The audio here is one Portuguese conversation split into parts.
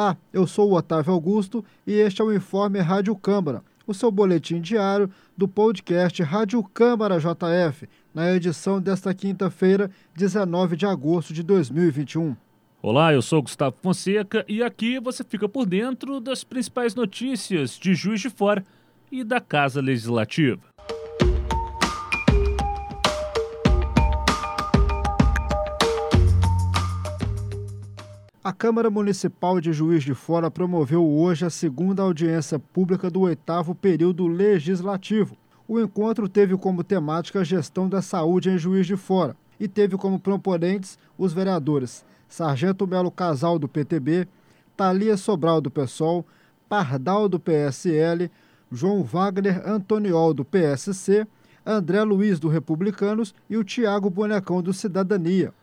Olá, eu sou o Otávio Augusto e este é o Informe Rádio Câmara, o seu boletim diário do podcast Rádio Câmara JF, na edição desta quinta-feira, 19 de agosto de 2021. Olá, eu sou Gustavo Fonseca e aqui você fica por dentro das principais notícias de Juiz de Fora e da Casa Legislativa. A Câmara Municipal de Juiz de Fora promoveu hoje a segunda audiência pública do oitavo período legislativo. O encontro teve como temática a gestão da saúde em Juiz de Fora e teve como proponentes os vereadores Sargento Melo Casal, do PTB, Thalia Sobral, do PSOL, Pardal, do PSL, João Wagner Antoniol, do PSC, André Luiz, do Republicanos e o Tiago Bonecão, do Cidadania.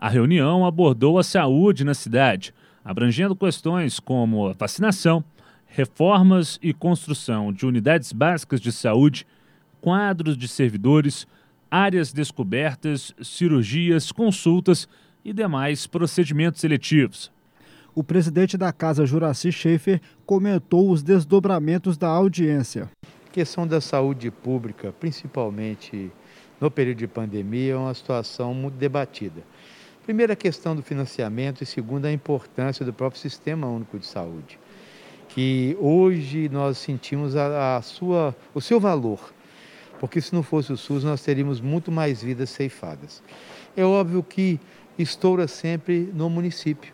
A reunião abordou a saúde na cidade, abrangendo questões como vacinação, reformas e construção de unidades básicas de saúde, quadros de servidores, áreas descobertas, cirurgias, consultas e demais procedimentos eletivos. O presidente da Casa, Juraci Schaefer, comentou os desdobramentos da audiência. A questão da saúde pública, principalmente no período de pandemia, é uma situação muito debatida. Primeiro, a questão do financiamento e segundo, a importância do próprio Sistema Único de Saúde, que hoje nós sentimos a, a sua, o seu valor, porque se não fosse o SUS nós teríamos muito mais vidas ceifadas. É óbvio que estoura sempre no município.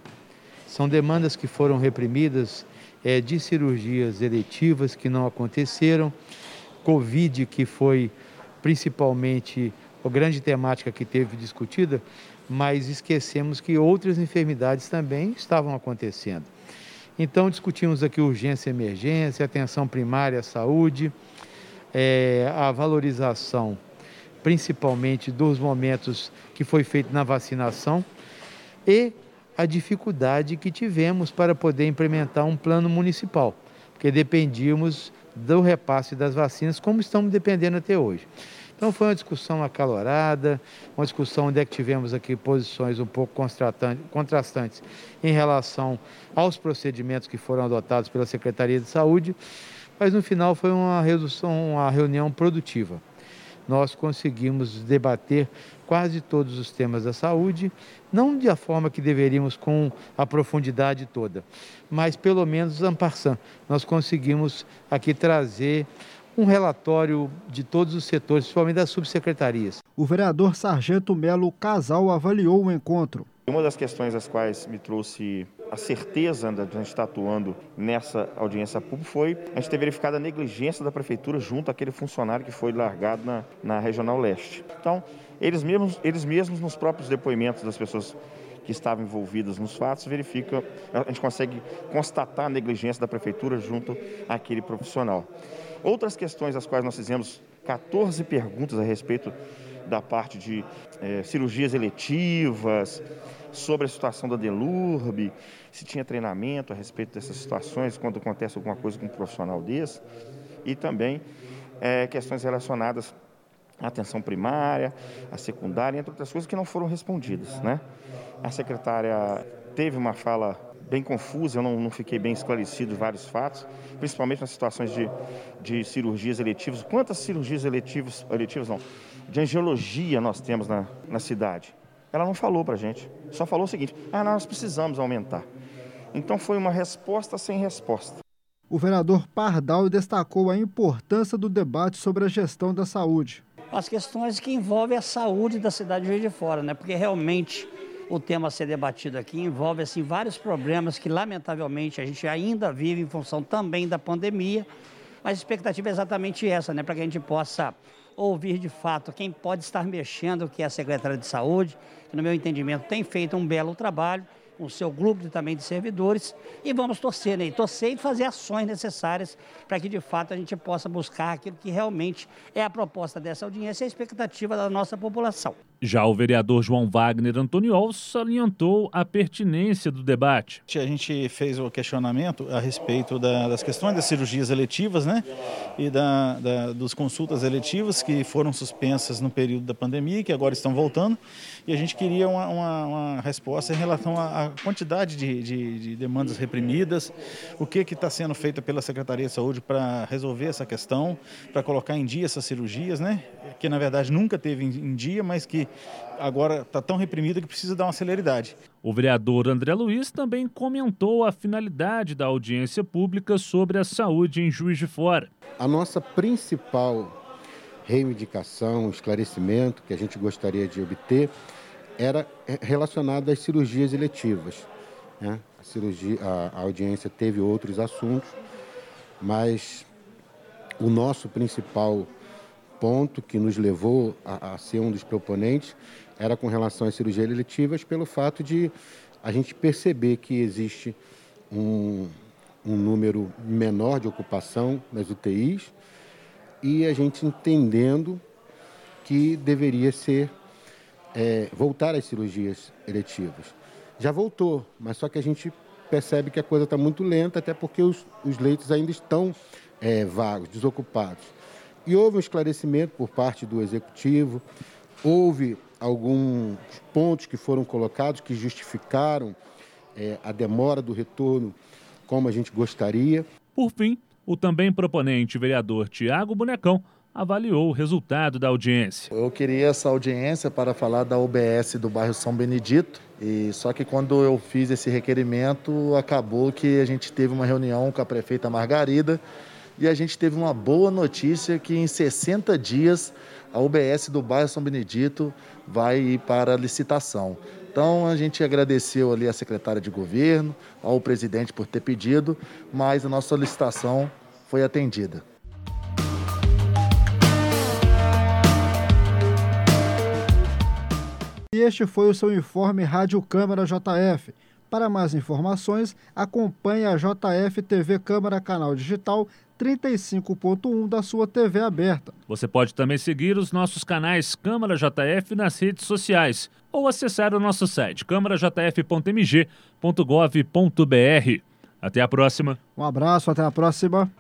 São demandas que foram reprimidas é, de cirurgias eletivas que não aconteceram, Covid, que foi principalmente a grande temática que teve discutida, mas esquecemos que outras enfermidades também estavam acontecendo. Então, discutimos aqui urgência e emergência, atenção primária à saúde, é, a valorização, principalmente dos momentos que foi feito na vacinação e a dificuldade que tivemos para poder implementar um plano municipal, porque dependíamos do repasse das vacinas, como estamos dependendo até hoje. Então foi uma discussão acalorada, uma discussão onde é que tivemos aqui posições um pouco contrastantes em relação aos procedimentos que foram adotados pela Secretaria de Saúde, mas no final foi uma, redução, uma reunião produtiva. Nós conseguimos debater quase todos os temas da saúde, não da forma que deveríamos com a profundidade toda, mas pelo menos amparçã. Nós conseguimos aqui trazer um relatório de todos os setores, principalmente das subsecretarias. O vereador Sargento Melo Casal avaliou o encontro. Uma das questões das quais me trouxe a certeza de a gente estar atuando nessa audiência pública foi a gente ter verificado a negligência da prefeitura junto àquele funcionário que foi largado na, na Regional Leste. Então, eles mesmos, eles mesmos nos próprios depoimentos das pessoas que estavam envolvidas nos fatos, verifica, a gente consegue constatar a negligência da prefeitura junto àquele profissional. Outras questões às quais nós fizemos 14 perguntas a respeito da parte de é, cirurgias eletivas, sobre a situação da Delurbe, se tinha treinamento a respeito dessas situações, quando acontece alguma coisa com um profissional desse, e também é, questões relacionadas à atenção primária, à secundária, entre outras coisas que não foram respondidas. Né? A secretária teve uma fala bem confusa, eu não, não fiquei bem esclarecido de vários fatos, principalmente nas situações de, de cirurgias eletivas. Quantas cirurgias eletivas, eletivas não, de angiologia nós temos na, na cidade? Ela não falou para a gente, só falou o seguinte: ah, nós precisamos aumentar. Então foi uma resposta sem resposta. O vereador Pardal destacou a importância do debate sobre a gestão da saúde. As questões que envolvem a saúde da cidade de Juiz de Fora, né? Porque realmente o tema a ser debatido aqui envolve assim vários problemas que lamentavelmente a gente ainda vive em função também da pandemia, mas a expectativa é exatamente essa, né, para que a gente possa ouvir de fato quem pode estar mexendo, que é a Secretaria de Saúde, que no meu entendimento tem feito um belo trabalho com o seu grupo de, também de servidores e vamos torcer, né? E torcer e fazer ações necessárias para que de fato a gente possa buscar aquilo que realmente é a proposta dessa audiência e a expectativa da nossa população. Já o vereador João Wagner Antoniol salientou a pertinência do debate. A gente fez o questionamento a respeito da, das questões das cirurgias eletivas né? e da, da, dos consultas eletivas que foram suspensas no período da pandemia que agora estão voltando. E a gente queria uma, uma, uma resposta em relação a quantidade de, de, de demandas reprimidas, o que está sendo feito pela Secretaria de Saúde para resolver essa questão, para colocar em dia essas cirurgias, né? Que na verdade nunca teve em dia, mas que agora está tão reprimida que precisa dar uma celeridade. O vereador André Luiz também comentou a finalidade da audiência pública sobre a saúde em Juiz de Fora. A nossa principal reivindicação, esclarecimento que a gente gostaria de obter era relacionado às cirurgias eletivas. Né? A, cirurgia, a, a audiência teve outros assuntos, mas o nosso principal ponto que nos levou a, a, ser um dos proponentes era com relação às cirurgias eletivas, pelo fato de a gente perceber que existe um, um número menor de ocupação nas UTIs e a gente entendendo que deveria ser é, voltar às cirurgias eletivas. Já voltou, mas só que a gente percebe que a coisa está muito lenta, até porque os, os leitos ainda estão é, vagos, desocupados. E houve um esclarecimento por parte do executivo, houve alguns pontos que foram colocados que justificaram é, a demora do retorno como a gente gostaria. Por fim, o também proponente vereador Tiago Bonecão avaliou o resultado da audiência. Eu queria essa audiência para falar da UBS do bairro São Benedito, e só que quando eu fiz esse requerimento, acabou que a gente teve uma reunião com a prefeita Margarida e a gente teve uma boa notícia que em 60 dias a UBS do bairro São Benedito vai ir para a licitação. Então a gente agradeceu ali a secretária de governo, ao presidente por ter pedido, mas a nossa solicitação foi atendida. E este foi o seu informe Rádio Câmara JF. Para mais informações, acompanhe a JF TV Câmara Canal Digital 35.1 da sua TV aberta. Você pode também seguir os nossos canais Câmara JF nas redes sociais ou acessar o nosso site câmarajf.mg.gov.br. Até a próxima. Um abraço, até a próxima.